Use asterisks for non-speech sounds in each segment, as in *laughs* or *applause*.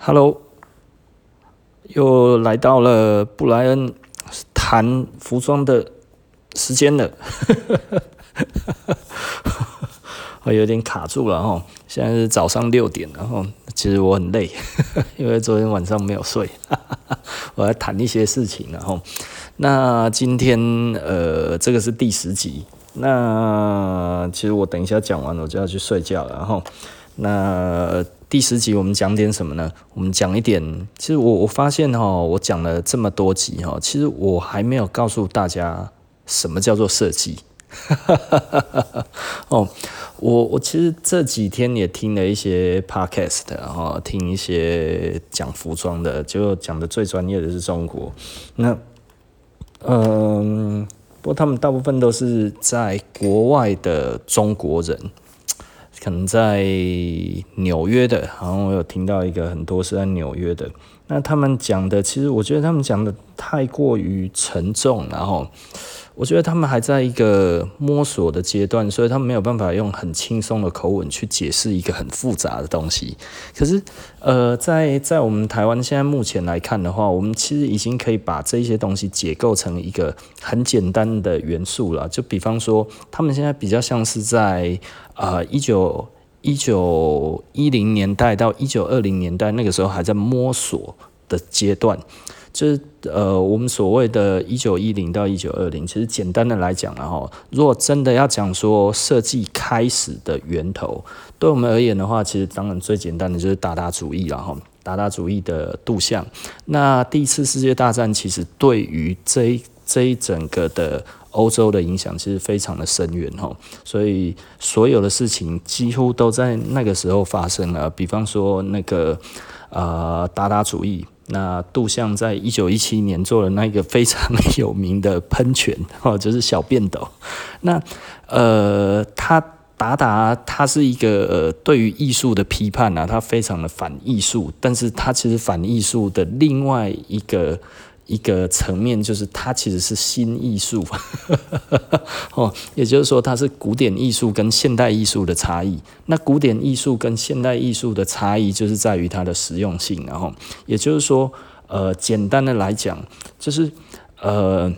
Hello，又来到了布莱恩谈服装的时间了，我 *laughs* 有点卡住了哈。现在是早上六点，然后其实我很累，*laughs* 因为昨天晚上没有睡，*laughs* 我要谈一些事情，然后那今天呃，这个是第十集，那其实我等一下讲完我就要去睡觉了，然后那。第十集我们讲点什么呢？我们讲一点，其实我我发现哈，我讲了这么多集哈，其实我还没有告诉大家什么叫做设计。*laughs* 哦，我我其实这几天也听了一些 podcast，然后听一些讲服装的，就讲的最专业的是中国。那嗯，不过他们大部分都是在国外的中国人。可能在纽约的，好像我有听到一个很多是在纽约的。那他们讲的，其实我觉得他们讲的太过于沉重，然后我觉得他们还在一个摸索的阶段，所以他们没有办法用很轻松的口吻去解释一个很复杂的东西。可是，呃，在在我们台湾现在目前来看的话，我们其实已经可以把这些东西解构成一个很简单的元素了。就比方说，他们现在比较像是在。啊，一九一九一零年代到一九二零年代，那个时候还在摸索的阶段，就是呃，我们所谓的“一九一零”到“一九二零”，其实简单的来讲，然后如果真的要讲说设计开始的源头，对我们而言的话，其实当然最简单的就是达达主义了哈，达达主义的杜象。那第一次世界大战其实对于这一这一整个的。欧洲的影响其实非常的深远哦，所以所有的事情几乎都在那个时候发生了。比方说那个呃达达主义，那杜象在一九一七年做了那个非常有名的喷泉哈，*laughs* 就是小便斗。那呃他达达他是一个呃对于艺术的批判啊，他非常的反艺术，但是他其实反艺术的另外一个。一个层面就是它其实是新艺术，*laughs* 哦，也就是说它是古典艺术跟现代艺术的差异。那古典艺术跟现代艺术的差异就是在于它的实用性，然后也就是说，呃，简单的来讲，就是呃，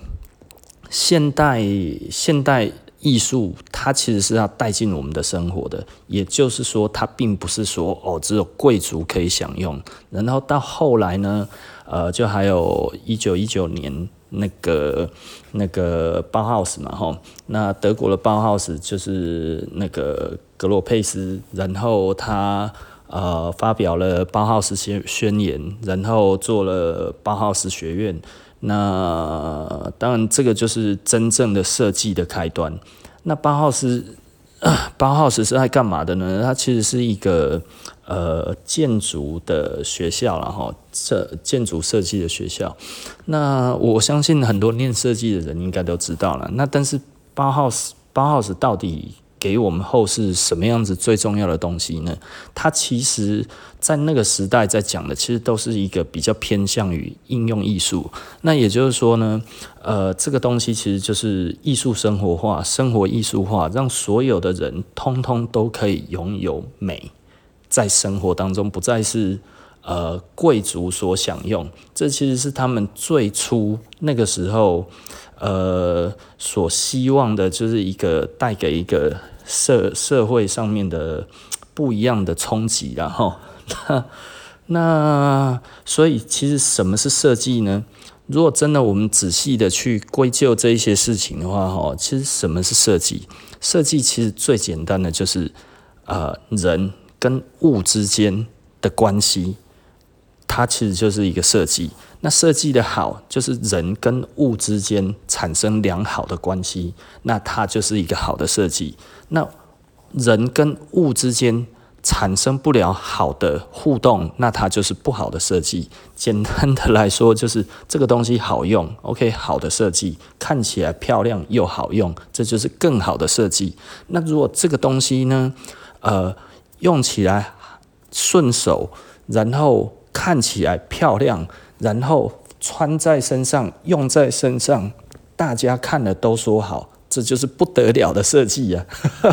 现代现代艺术它其实是要带进我们的生活的，也就是说，它并不是说哦，只有贵族可以享用，然后到后来呢。呃，就还有一九一九年那个那个包豪斯嘛，吼，那德国的包豪斯就是那个格罗佩斯，然后他呃发表了包豪斯宣宣言，然后做了包豪斯学院，那当然这个就是真正的设计的开端。那包豪斯包豪斯是爱干嘛的呢？它其实是一个。呃，建筑的学校，然后设建筑设计的学校，那我相信很多念设计的人应该都知道了。那但是包豪斯，包豪斯到底给我们后世什么样子最重要的东西呢？它其实在那个时代在讲的，其实都是一个比较偏向于应用艺术。那也就是说呢，呃，这个东西其实就是艺术生活化、生活艺术化，让所有的人通通都可以拥有美。在生活当中，不再是呃贵族所享用，这其实是他们最初那个时候呃所希望的，就是一个带给一个社社会上面的不一样的冲击，然后 *laughs* 那那所以其实什么是设计呢？如果真的我们仔细的去归咎这一些事情的话，哈，其实什么是设计？设计其实最简单的就是呃人。跟物之间的关系，它其实就是一个设计。那设计的好，就是人跟物之间产生良好的关系，那它就是一个好的设计。那人跟物之间产生不了好的互动，那它就是不好的设计。简单的来说，就是这个东西好用，OK，好的设计，看起来漂亮又好用，这就是更好的设计。那如果这个东西呢，呃，用起来顺手，然后看起来漂亮，然后穿在身上、用在身上，大家看了都说好，这就是不得了的设计呀，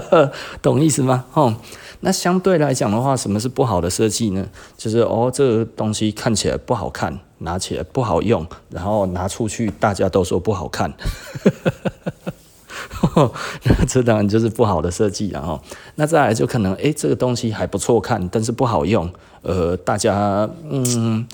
*laughs* 懂意思吗？哦，那相对来讲的话，什么是不好的设计呢？就是哦，这个东西看起来不好看，拿起来不好用，然后拿出去大家都说不好看。那这当然就是不好的设计了哈。那再来就可能，诶，这个东西还不错看，但是不好用。呃，大家嗯，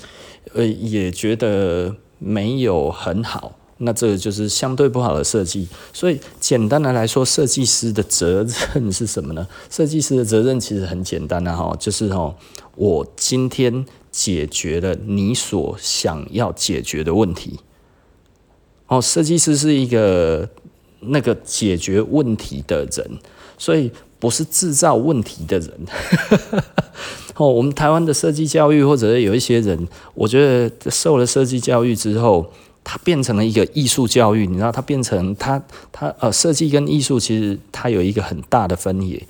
呃，也觉得没有很好。那这个就是相对不好的设计。所以简单的来说，设计师的责任是什么呢？设计师的责任其实很简单的哈，就是哈，我今天解决了你所想要解决的问题。哦，设计师是一个。那个解决问题的人，所以不是制造问题的人。*laughs* 哦，我们台湾的设计教育，或者有一些人，我觉得受了设计教育之后，他变成了一个艺术教育。你知道，他变成他他呃，设计跟艺术其实它有一个很大的分野。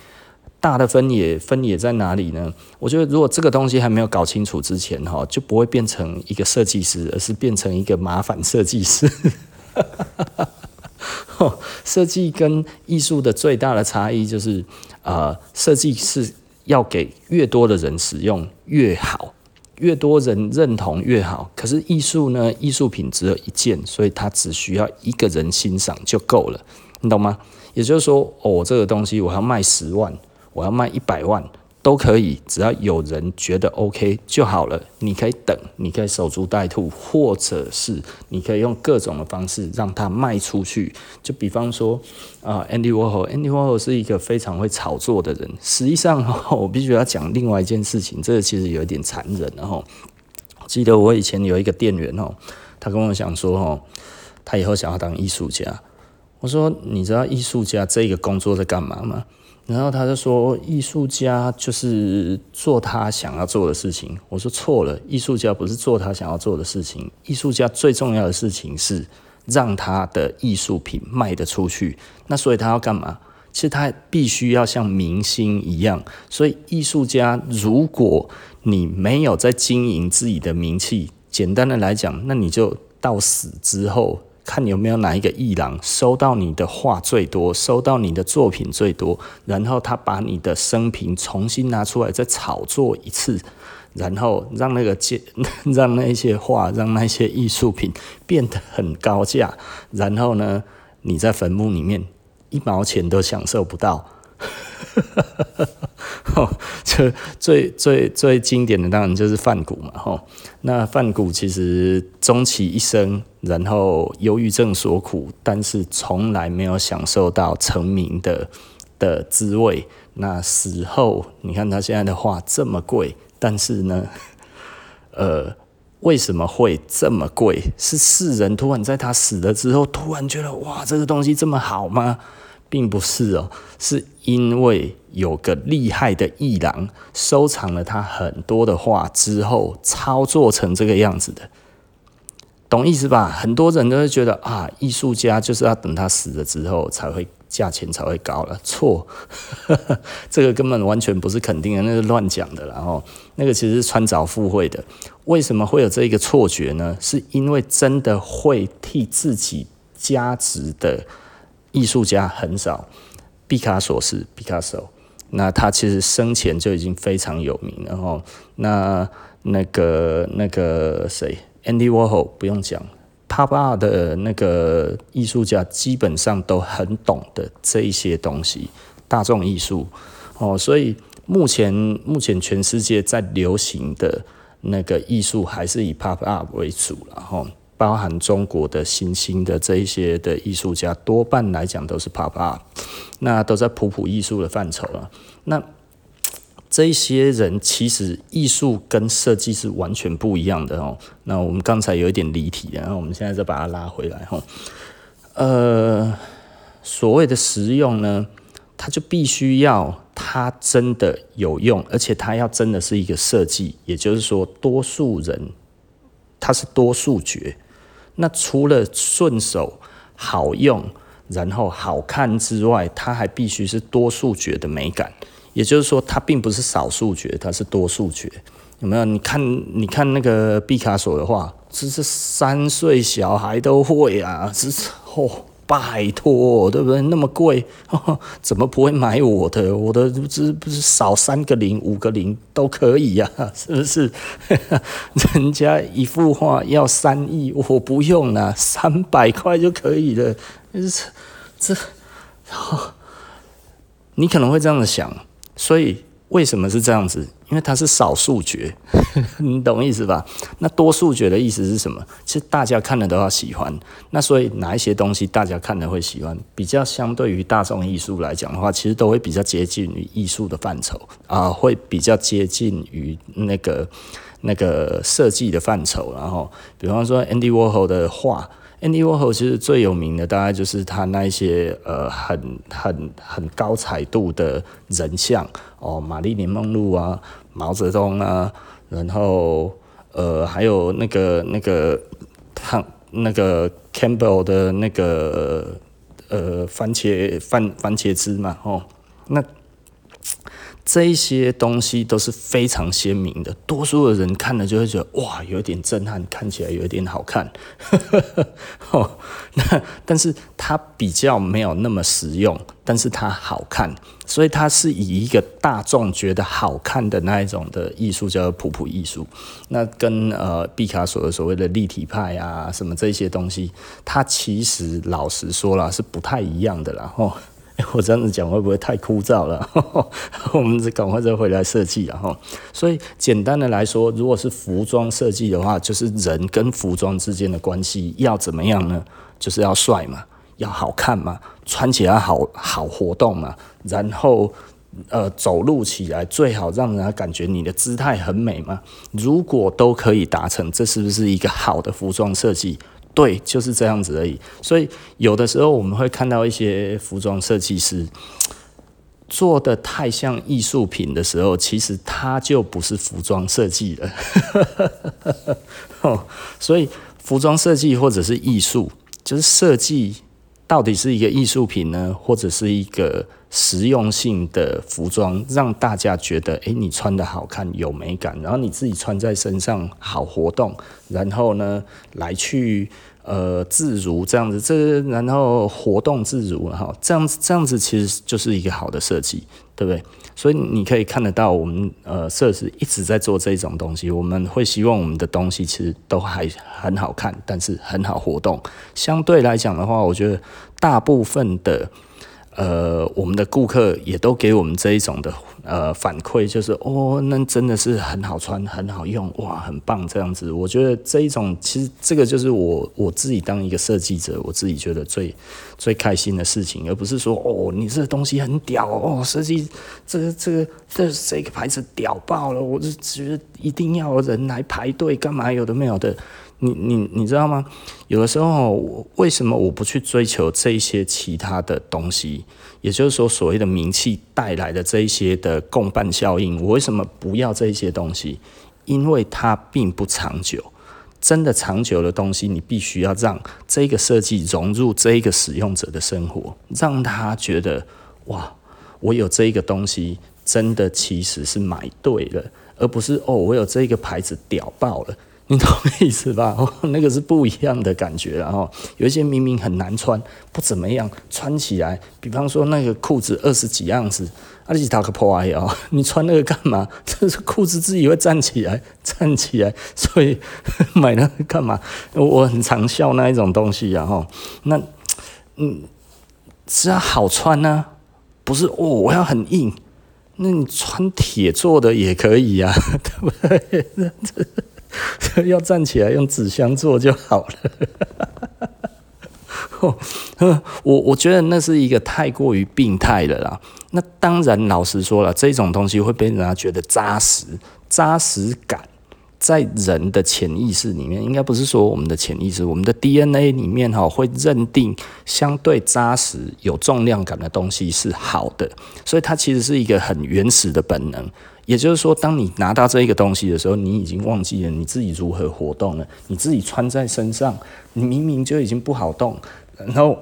大的分野分野在哪里呢？我觉得如果这个东西还没有搞清楚之前，哈，就不会变成一个设计师，而是变成一个麻烦设计师。*laughs* 设计跟艺术的最大的差异就是，呃，设计是要给越多的人使用越好，越多人认同越好。可是艺术呢，艺术品只有一件，所以它只需要一个人欣赏就够了，你懂吗？也就是说，哦，这个东西我要卖十万，我要卖一百万。都可以，只要有人觉得 OK 就好了。你可以等，你可以守株待兔，或者是你可以用各种的方式让它卖出去。就比方说，啊，Andy Warhol，Andy Warhol 是一个非常会炒作的人。实际上，我必须要讲另外一件事情，这个其实有一点残忍。然后，记得我以前有一个店员哦，他跟我讲说，哦，他以后想要当艺术家。我说，你知道艺术家这个工作在干嘛吗？然后他就说，艺术家就是做他想要做的事情。我说错了，艺术家不是做他想要做的事情。艺术家最重要的事情是让他的艺术品卖得出去。那所以他要干嘛？其实他必须要像明星一样。所以艺术家，如果你没有在经营自己的名气，简单的来讲，那你就到死之后。看有没有哪一个艺廊收到你的画最多，收到你的作品最多，然后他把你的生平重新拿出来再炒作一次，然后让那个价，*laughs* 让那些画，让那些艺术品变得很高价，然后呢，你在坟墓里面一毛钱都享受不到。*laughs* 这最最最经典的当然就是梵谷嘛，吼。那梵谷其实终其一生，然后忧郁症所苦，但是从来没有享受到成名的的滋味。那死后，你看他现在的画这么贵，但是呢，*laughs* 呃，为什么会这么贵？是世人突然在他死了之后，突然觉得哇，这个东西这么好吗？并不是哦，是因为有个厉害的艺廊收藏了他很多的画之后，操作成这个样子的，懂意思吧？很多人都会觉得啊，艺术家就是要等他死了之后才会价钱才会高了，错，*laughs* 这个根本完全不是肯定的，那是乱讲的。然后那个其实是穿凿附会的。为什么会有这一个错觉呢？是因为真的会替自己加值的。艺术家很少，毕卡索是毕卡索，那他其实生前就已经非常有名了哈。那那个那个谁，Andy Warhol 不用讲，Pop Art 的那个艺术家基本上都很懂得这一些东西，大众艺术哦。所以目前目前全世界在流行的那个艺术还是以 Pop Art 为主，了哈。包含中国的新兴的这一些的艺术家，多半来讲都是 pop Up，那都在普普艺术的范畴了。那 *tsk* 这一些人其实艺术跟设计是完全不一样的哦。那我们刚才有一点离题，然后我们现在再把它拉回来哈。呃，所谓的实用呢，它就必须要它真的有用，而且它要真的是一个设计，也就是说，多数人它是多数决。那除了顺手、好用，然后好看之外，它还必须是多数觉的美感。也就是说，它并不是少数觉，它是多数觉。有没有？你看，你看那个毕卡索的话，这是三岁小孩都会啊！这是哦，拜托，对不对？那么贵，*laughs* 怎么不会买我的？我的不是不是少三个零、五个零都可以呀、*laughs* 是不是？*laughs* 人家一幅画要三亿，我不用了，三百块就可以了。这这，你可能会这样子想，所以。为什么是这样子？因为它是少数决，*laughs* 你懂意思吧？那多数决的意思是什么？其实大家看了都要喜欢。那所以哪一些东西大家看了会喜欢？比较相对于大众艺术来讲的话，其实都会比较接近于艺术的范畴啊，会比较接近于那个那个设计的范畴。然后，比方说 Andy Warhol 的画。Andy Warhol 其实最有名的大概就是他那一些呃很很很高彩度的人像哦，玛丽莲梦露啊，毛泽东啊，然后呃还有那个那个他那个 Campbell 的那个呃番茄番番茄汁嘛哦那。这一些东西都是非常鲜明的，多数的人看了就会觉得哇，有点震撼，看起来有点好看。*laughs* 哦，那但是它比较没有那么实用，但是它好看，所以它是以一个大众觉得好看的那一种的艺术叫做普普艺术。那跟呃毕卡索的所谓的立体派啊什么这些东西，它其实老实说了是不太一样的啦。哦 *laughs* 我这样子讲会不会太枯燥了？*laughs* 我们赶快再回来设计啊！哈，所以简单的来说，如果是服装设计的话，就是人跟服装之间的关系要怎么样呢？就是要帅嘛，要好看嘛，穿起来好好活动嘛，然后呃走路起来最好让人家感觉你的姿态很美嘛。如果都可以达成，这是不是一个好的服装设计？对，就是这样子而已。所以有的时候我们会看到一些服装设计师做的太像艺术品的时候，其实它就不是服装设计了。*laughs* 哦，所以服装设计或者是艺术，就是设计到底是一个艺术品呢，或者是一个实用性的服装，让大家觉得，诶，你穿得好看，有美感，然后你自己穿在身上好活动，然后呢，来去呃自如这样子，这然后活动自如哈，这样子这样子其实就是一个好的设计，对不对？所以你可以看得到，我们呃设计一直在做这种东西，我们会希望我们的东西其实都还很好看，但是很好活动。相对来讲的话，我觉得大部分的。呃，我们的顾客也都给我们这一种的呃反馈，就是哦，那真的是很好穿，很好用，哇，很棒这样子。我觉得这一种其实这个就是我我自己当一个设计者，我自己觉得最最开心的事情，而不是说哦，你这个东西很屌哦，设计这个这个这这个牌子屌爆了，我就觉得一定要人来排队干嘛，有的没有的。你你你知道吗？有的时候，为什么我不去追求这一些其他的东西？也就是说，所谓的名气带来的这一些的共伴效应，我为什么不要这一些东西？因为它并不长久。真的长久的东西，你必须要让这个设计融入这一个使用者的生活，让他觉得哇，我有这一个东西，真的其实是买对了，而不是哦，我有这个牌子屌爆了。你懂我意思吧？哦，那个是不一样的感觉。然后有一些明明很难穿，不怎么样，穿起来，比方说那个裤子二十几样子，啊，你打个破啊！*laughs* 你穿那个干嘛？*laughs* 这是裤子自己会站起来，站起来，所以 *laughs* 买那个干嘛？我很常笑那一种东西。然后那嗯，只要好穿呢，不是哦，我要很硬，那你穿铁做的也可以呀，啊，对不对？*laughs* 要站起来用纸箱做就好了。*laughs* 我我觉得那是一个太过于病态的啦。那当然，老实说了，这种东西会被人家觉得扎实，扎实感在人的潜意识里面，应该不是说我们的潜意识，我们的 DNA 里面哈会认定相对扎实、有重量感的东西是好的，所以它其实是一个很原始的本能。也就是说，当你拿到这一个东西的时候，你已经忘记了你自己如何活动了。你自己穿在身上，你明明就已经不好动，然后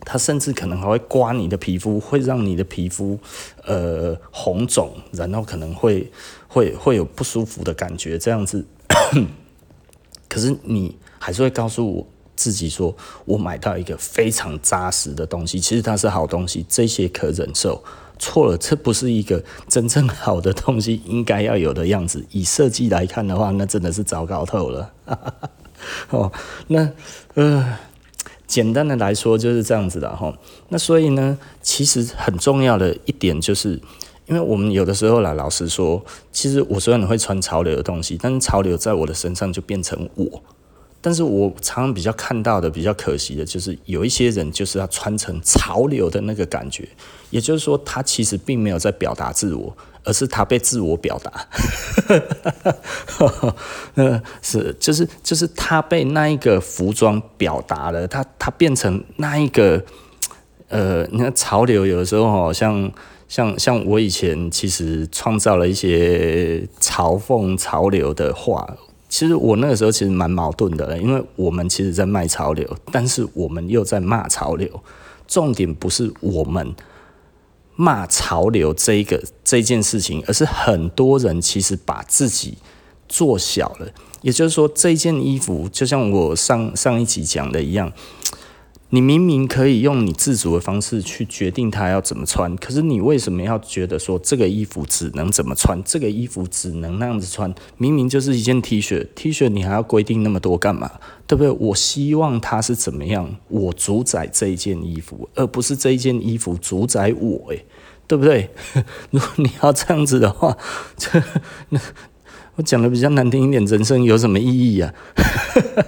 它甚至可能还会刮你的皮肤，会让你的皮肤呃红肿，然后可能会会会有不舒服的感觉，这样子。*coughs* 可是你还是会告诉我自己说，我买到一个非常扎实的东西，其实它是好东西，这些可忍受。错了，这不是一个真正好的东西应该要有的样子。以设计来看的话，那真的是糟糕透了。*laughs* 哦，那呃，简单的来说就是这样子的哈。那所以呢，其实很重要的一点就是，因为我们有的时候啦，老实说，其实我虽然会穿潮流的东西，但是潮流在我的身上就变成我。但是我常常比较看到的比较可惜的就是有一些人就是要穿成潮流的那个感觉，也就是说他其实并没有在表达自我，而是他被自我表达。嗯，*laughs* 是就是就是他被那一个服装表达了，他他变成那一个呃，你看潮流有的时候好像像像我以前其实创造了一些嘲讽潮流的话。其实我那个时候其实蛮矛盾的，因为我们其实在卖潮流，但是我们又在骂潮流。重点不是我们骂潮流这一个这件事情，而是很多人其实把自己做小了。也就是说，这件衣服就像我上上一集讲的一样。你明明可以用你自主的方式去决定它要怎么穿，可是你为什么要觉得说这个衣服只能怎么穿，这个衣服只能那样子穿？明明就是一件 T 恤，T 恤你还要规定那么多干嘛？对不对？我希望它是怎么样，我主宰这一件衣服，而不是这一件衣服主宰我，诶，对不对？*laughs* 如果你要这样子的话，这那。我讲的比较难听一点，人生有什么意义呀？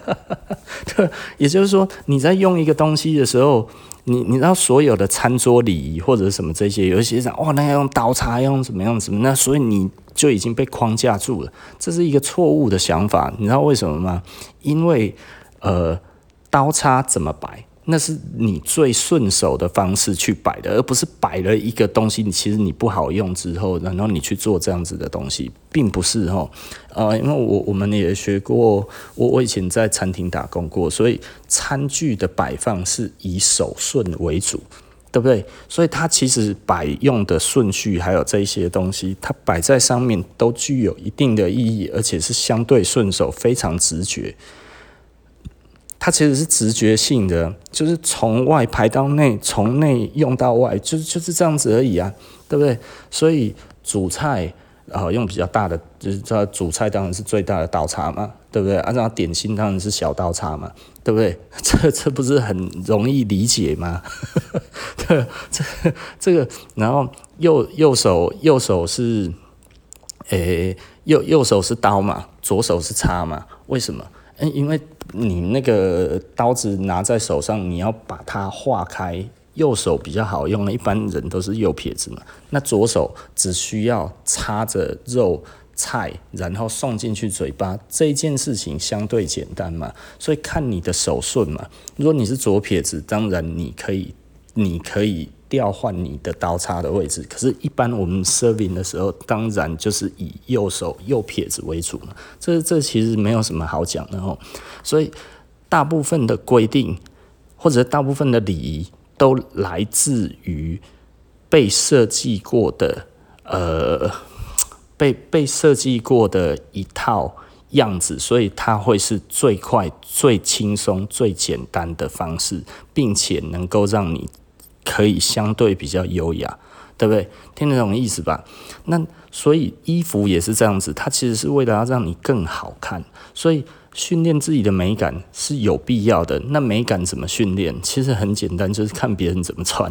*laughs* 对，也就是说，你在用一个东西的时候，你你知道所有的餐桌礼仪或者什么这些，有些人哦，那要用刀叉，用什么样子，那所以你就已经被框架住了，这是一个错误的想法。你知道为什么吗？因为呃，刀叉怎么摆？那是你最顺手的方式去摆的，而不是摆了一个东西，你其实你不好用之后，然后你去做这样子的东西，并不是哈。呃，因为我我们也学过，我我以前在餐厅打工过，所以餐具的摆放是以手顺为主，对不对？所以它其实摆用的顺序还有这些东西，它摆在上面都具有一定的意义，而且是相对顺手，非常直觉。它其实是直觉性的，就是从外排到内，从内用到外，就是就是这样子而已啊，对不对？所以主菜啊、呃，用比较大的，就是它主菜当然是最大的刀叉嘛，对不对？按、照点心当然是小刀叉嘛，对不对？*laughs* 这这不是很容易理解吗？*laughs* 这这这个，然后右右手右手是，诶、右右手是刀嘛，左手是叉嘛？为什么？嗯因为你那个刀子拿在手上，你要把它划开，右手比较好用。一般人都是右撇子嘛，那左手只需要插着肉菜，然后送进去嘴巴，这件事情相对简单嘛。所以看你的手顺嘛。如果你是左撇子，当然你可以，你可以。调换你的刀叉的位置，可是，一般我们 serving 的时候，当然就是以右手右撇子为主嘛。这这其实没有什么好讲的哦。所以，大部分的规定或者大部分的礼仪都来自于被设计过的，呃，被被设计过的一套样子，所以它会是最快、最轻松、最简单的方式，并且能够让你。可以相对比较优雅，对不对？听得懂意思吧？那所以衣服也是这样子，它其实是为了要让你更好看，所以训练自己的美感是有必要的。那美感怎么训练？其实很简单，就是看别人怎么穿。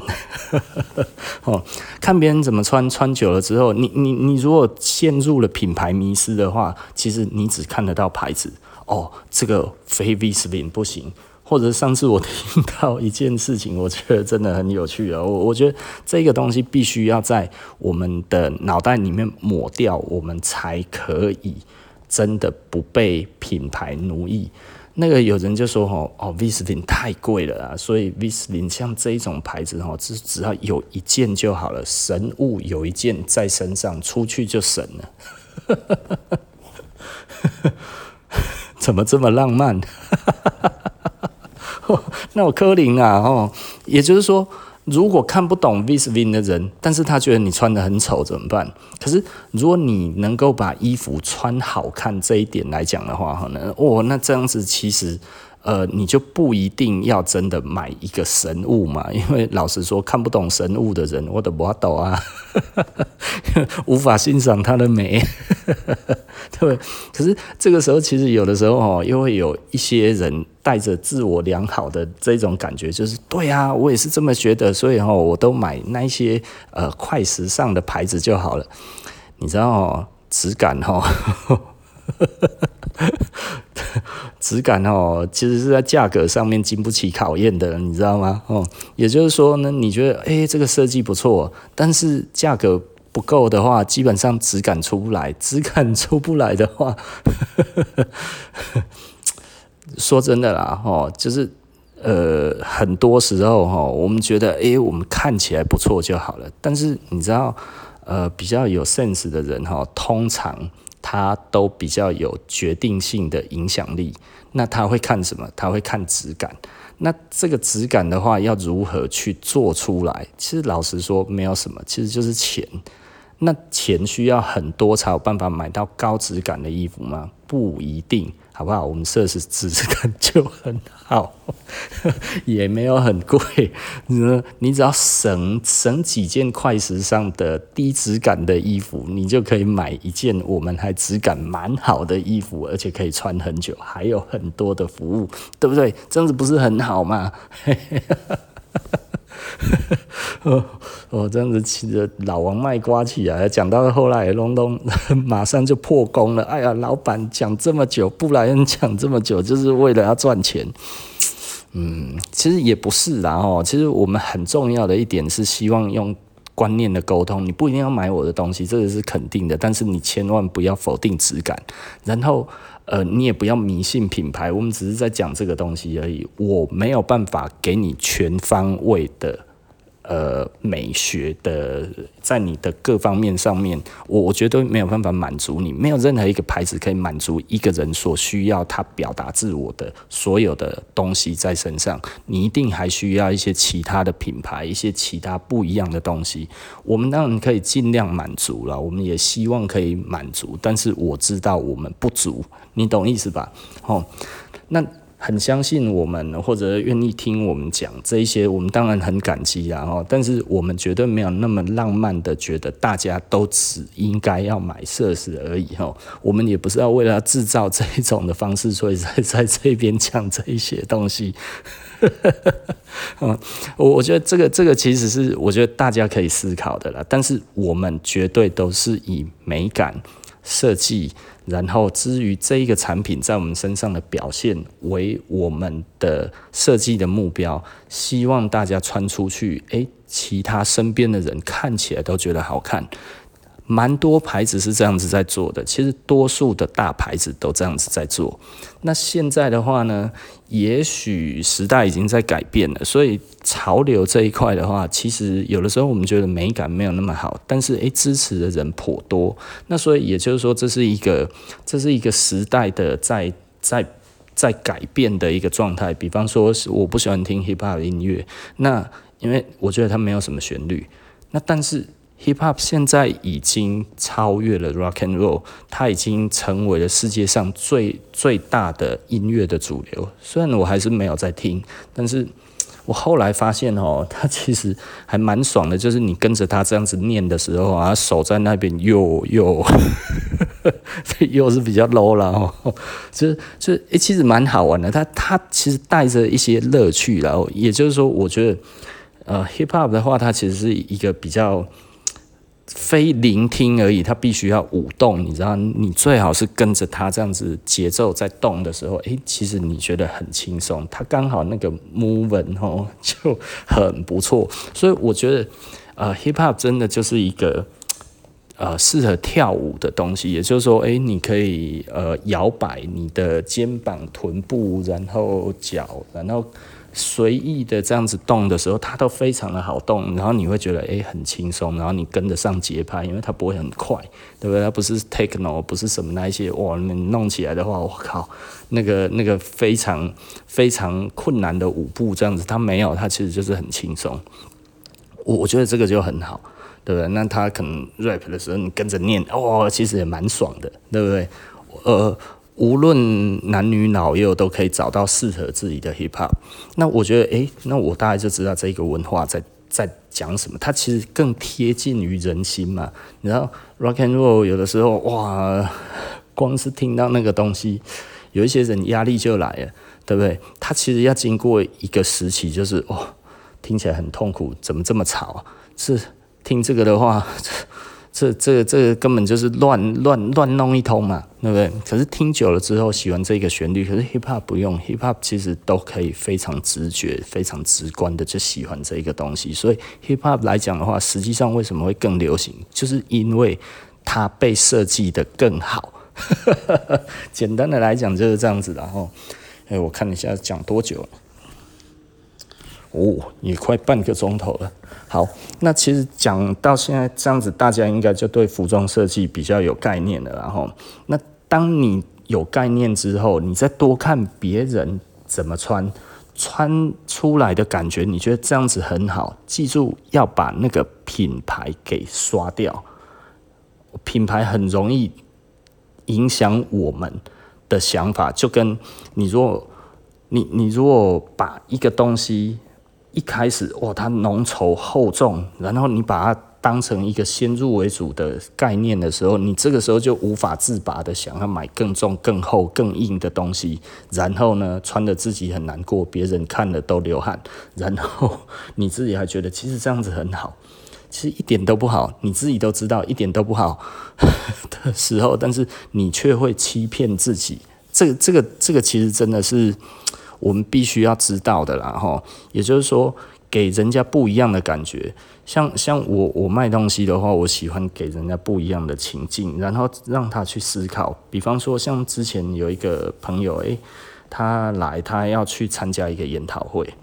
*laughs* 哦，看别人怎么穿，穿久了之后，你你你如果陷入了品牌迷失的话，其实你只看得到牌子。哦，这个非 V-Slim 不行。或者上次我听到一件事情，我觉得真的很有趣啊！我我觉得这个东西必须要在我们的脑袋里面抹掉，我们才可以真的不被品牌奴役。那个有人就说：“哦哦，V-Slim 太贵了啊！”所以 V-Slim 像这一种牌子哦，只只要有一件就好了，神物有一件在身上，出去就神了。*laughs* 怎么这么浪漫？*laughs* 那我柯林啊，哦，也就是说，如果看不懂 V-Slim 的人，但是他觉得你穿得很丑怎么办？可是如果你能够把衣服穿好看这一点来讲的话，哈，呢，哦，那这样子其实，呃，你就不一定要真的买一个神物嘛，*laughs* 因为老实说，看不懂神物的人，我的不懂啊，*laughs* 无法欣赏它的美，对。可是这个时候，其实有的时候哦，又会有一些人带着自我良好的这种感觉，就是对啊，我也是这么觉得，所以哦，我都买那些呃快时尚的牌子就好了。你知道哦，质感哦。*laughs* 质感哦，其实是在价格上面经不起考验的，你知道吗？哦，也就是说呢，你觉得诶，这个设计不错，但是价格不够的话，基本上质感出不来。质感出不来的话，*laughs* 说真的啦，哦，就是呃，很多时候哈，我们觉得诶，我们看起来不错就好了。但是你知道，呃，比较有 sense 的人哈，通常。他都比较有决定性的影响力，那他会看什么？他会看质感。那这个质感的话，要如何去做出来？其实老实说，没有什么，其实就是钱。那钱需要很多才有办法买到高质感的衣服吗？不一定。好不好？我们设施质感就很好，*laughs* 也没有很贵。你你只要省省几件快时尚的低质感的衣服，你就可以买一件我们还质感蛮好的衣服，而且可以穿很久，还有很多的服务，对不对？这样子不是很好吗？*laughs* *laughs* 哦，哦，这样子起着老王卖瓜起来，讲到后来，隆隆，*laughs* 马上就破功了。哎呀，老板讲这么久，布莱恩讲这么久，就是为了要赚钱。嗯，其实也不是啦，哦，其实我们很重要的一点是希望用观念的沟通。你不一定要买我的东西，这个是肯定的，但是你千万不要否定质感，然后。呃，你也不要迷信品牌，我们只是在讲这个东西而已。我没有办法给你全方位的。呃，美学的在你的各方面上面，我我觉得没有办法满足你，没有任何一个牌子可以满足一个人所需要他表达自我的所有的东西在身上，你一定还需要一些其他的品牌，一些其他不一样的东西。我们当然可以尽量满足了，我们也希望可以满足，但是我知道我们不足，你懂意思吧？哦，那。很相信我们，或者愿意听我们讲这一些，我们当然很感激啊！哦，但是我们绝对没有那么浪漫的觉得大家都只应该要买设施而已哦。我们也不是要为了制造这一种的方式，所以在在这边讲这一些东西。嗯，*laughs* 我我觉得这个这个其实是我觉得大家可以思考的啦。但是我们绝对都是以美感设计。然后，至于这一个产品在我们身上的表现为我们的设计的目标，希望大家穿出去，诶，其他身边的人看起来都觉得好看。蛮多牌子是这样子在做的，其实多数的大牌子都这样子在做。那现在的话呢，也许时代已经在改变了，所以潮流这一块的话，其实有的时候我们觉得美感没有那么好，但是诶，支持的人颇多。那所以也就是说，这是一个这是一个时代的在在在改变的一个状态。比方说，我不喜欢听 hip hop 音乐，那因为我觉得它没有什么旋律。那但是。Hip Hop 现在已经超越了 Rock and Roll，它已经成为了世界上最最大的音乐的主流。虽然我还是没有在听，但是我后来发现哦，*laughs* 它其实还蛮爽的。就是你跟着它这样子念的时候啊，手在那边又又，*laughs* 又是比较 low 了哦。就是就诶、欸，其实蛮好玩的。它它其实带着一些乐趣，然后也就是说，我觉得呃，Hip Hop 的话，它其实是一个比较。非聆听而已，它必须要舞动，你知道？你最好是跟着它这样子节奏在动的时候，诶，其实你觉得很轻松，它刚好那个 movement 哦 *laughs* 就很不错。所以我觉得，呃，hip hop 真的就是一个呃适合跳舞的东西，也就是说，诶，你可以呃摇摆你的肩膀、臀部，然后脚，然后。随意的这样子动的时候，它都非常的好动，然后你会觉得诶、很轻松，然后你跟得上节拍，因为它不会很快，对不对？它不是 techno，不是什么那一些哇，你弄起来的话，我靠，那个那个非常非常困难的舞步这样子，它没有，它其实就是很轻松。我我觉得这个就很好，对不对？那他可能 rap 的时候你跟着念，哦，其实也蛮爽的，对不对？呃。无论男女老幼都可以找到适合自己的 hip hop。那我觉得，诶、那我大概就知道这个文化在在讲什么。它其实更贴近于人心嘛。你知道，rock and roll 有的时候，哇，光是听到那个东西，有一些人压力就来了，对不对？他其实要经过一个时期，就是哦，听起来很痛苦，怎么这么吵啊？是听这个的话。这这这根本就是乱乱乱弄一通嘛，对不对？可是听久了之后喜欢这个旋律，可是 hip hop 不用，hip hop 其实都可以非常直觉、非常直观的就喜欢这一个东西。所以 hip hop 来讲的话，实际上为什么会更流行，就是因为它被设计得更好。*laughs* 简单的来讲就是这样子。然后，哎，我看一下讲多久了。哦，也快半个钟头了。好，那其实讲到现在这样子，大家应该就对服装设计比较有概念了。然后，那当你有概念之后，你再多看别人怎么穿，穿出来的感觉，你觉得这样子很好。记住要把那个品牌给刷掉，品牌很容易影响我们的想法。就跟你如果你你如果把一个东西。一开始哇，它浓稠厚重，然后你把它当成一个先入为主的概念的时候，你这个时候就无法自拔的想要买更重、更厚、更硬的东西，然后呢，穿得自己很难过，别人看了都流汗，然后你自己还觉得其实这样子很好，*laughs* 其实一点都不好，你自己都知道一点都不好的时候，但是你却会欺骗自己，这个、这个、这个其实真的是。我们必须要知道的啦，哈，也就是说，给人家不一样的感觉。像像我我卖东西的话，我喜欢给人家不一样的情境，然后让他去思考。比方说，像之前有一个朋友，诶，他来，他要去参加一个研讨会，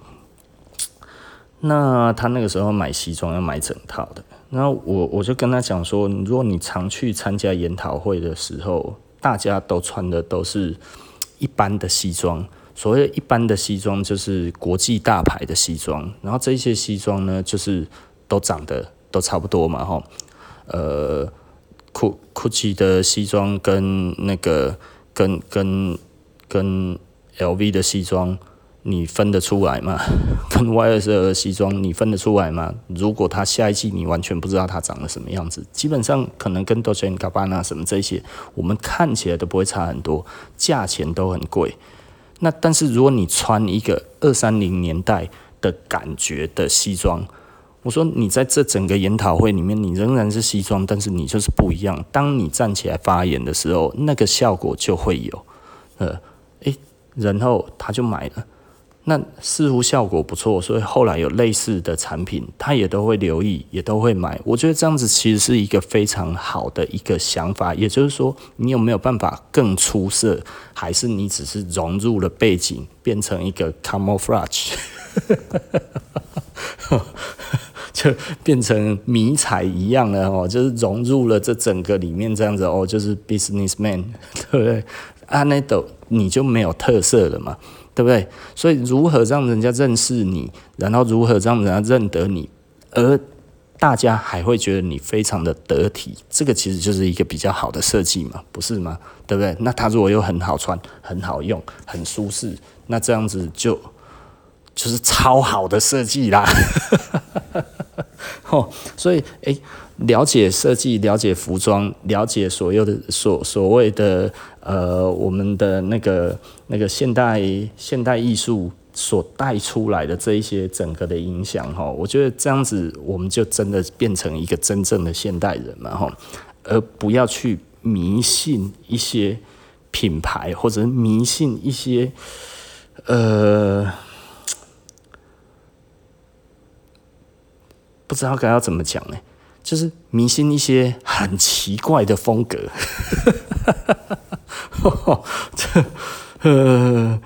那他那个时候买西装要买整套的，然后我我就跟他讲说，如果你常去参加研讨会的时候，大家都穿的都是一般的西装。所谓一般的西装，就是国际大牌的西装，然后这些西装呢，就是都长得都差不多嘛，哈，呃，Gucci 的西装跟那个跟跟跟 LV 的西装，你分得出来吗？*laughs* 跟 YSL 的西装，你分得出来吗？如果他下一季你完全不知道他长得什么样子，基本上可能跟 Dolce & Gabbana 什么这些，我们看起来都不会差很多，价钱都很贵。那但是如果你穿一个二三零年代的感觉的西装，我说你在这整个研讨会里面，你仍然是西装，但是你就是不一样。当你站起来发言的时候，那个效果就会有，呃，诶，然后他就买了。那似乎效果不错，所以后来有类似的产品，他也都会留意，也都会买。我觉得这样子其实是一个非常好的一个想法。也就是说，你有没有办法更出色，还是你只是融入了背景，变成一个 camouflage，就变成迷彩一样了哦，就是融入了这整个里面这样子哦，就是 businessman，对不对？啊，那都你就没有特色了嘛。对不对？所以如何让人家认识你，然后如何让人家认得你，而大家还会觉得你非常的得体，这个其实就是一个比较好的设计嘛，不是吗？对不对？那它如果又很好穿、很好用、很舒适，那这样子就就是超好的设计啦。哦，所以诶。了解设计，了解服装，了解所有的所所谓的呃，我们的那个那个现代现代艺术所带出来的这一些整个的影响哈，我觉得这样子我们就真的变成一个真正的现代人嘛哈，而不要去迷信一些品牌或者迷信一些呃，不知道该要怎么讲呢？就是迷信一些很奇怪的风格，*laughs* 这呃，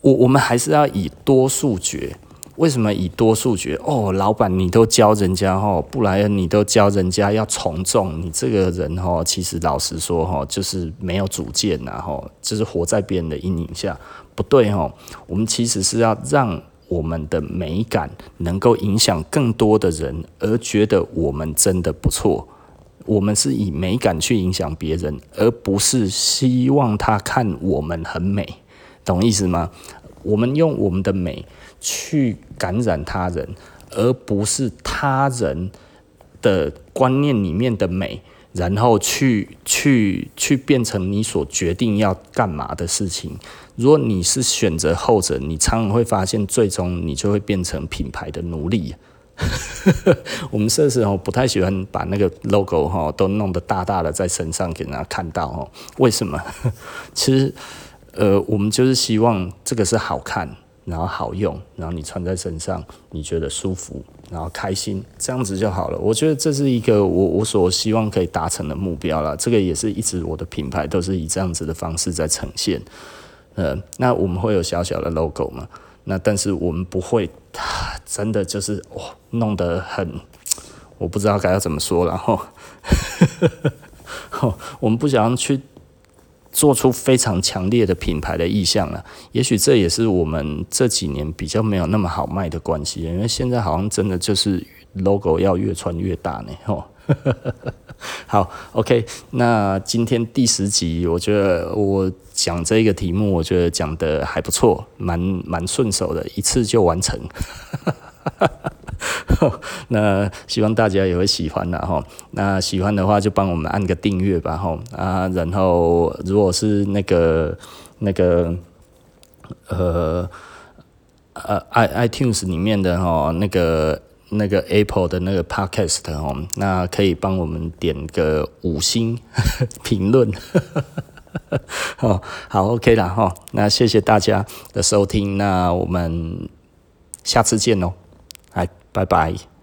我我们还是要以多数决。为什么以多数决？哦，老板你都教人家哈，布莱恩你都教人家要从众，你这个人哈，其实老实说哈，就是没有主见呐哈，就是活在别人的阴影下，不对哈。我们其实是要让。我们的美感能够影响更多的人，而觉得我们真的不错。我们是以美感去影响别人，而不是希望他看我们很美，懂意思吗？我们用我们的美去感染他人，而不是他人的观念里面的美，然后去去去变成你所决定要干嘛的事情。如果你是选择后者，你常常会发现，最终你就会变成品牌的奴隶。*laughs* 我们设施不太喜欢把那个 logo 哈都弄得大大的在身上给人家看到哦。为什么？*laughs* 其实呃，我们就是希望这个是好看，然后好用，然后你穿在身上你觉得舒服，然后开心，这样子就好了。我觉得这是一个我我所希望可以达成的目标了。这个也是一直我的品牌都是以这样子的方式在呈现。呃，那我们会有小小的 logo 嘛？那但是我们不会，真的就是哇，弄得很，我不知道该要怎么说，然后，*laughs* 我们不想去做出非常强烈的品牌的意向了。也许这也是我们这几年比较没有那么好卖的关系，因为现在好像真的就是 logo 要越穿越大呢。吼，*laughs* 好，OK，那今天第十集，我觉得我。讲这个题目，我觉得讲得还不错，蛮蛮顺手的，一次就完成。*laughs* 那希望大家也会喜欢的哈。那喜欢的话，就帮我们按个订阅吧哈啊。然后如果是那个那个呃呃 i iTunes 里面的哈，那个那个 Apple 的那个 Podcast 哈，那可以帮我们点个五星 *laughs* 评论。好 *laughs* 好，OK 了哈。那谢谢大家的收听，那我们下次见喽，拜拜。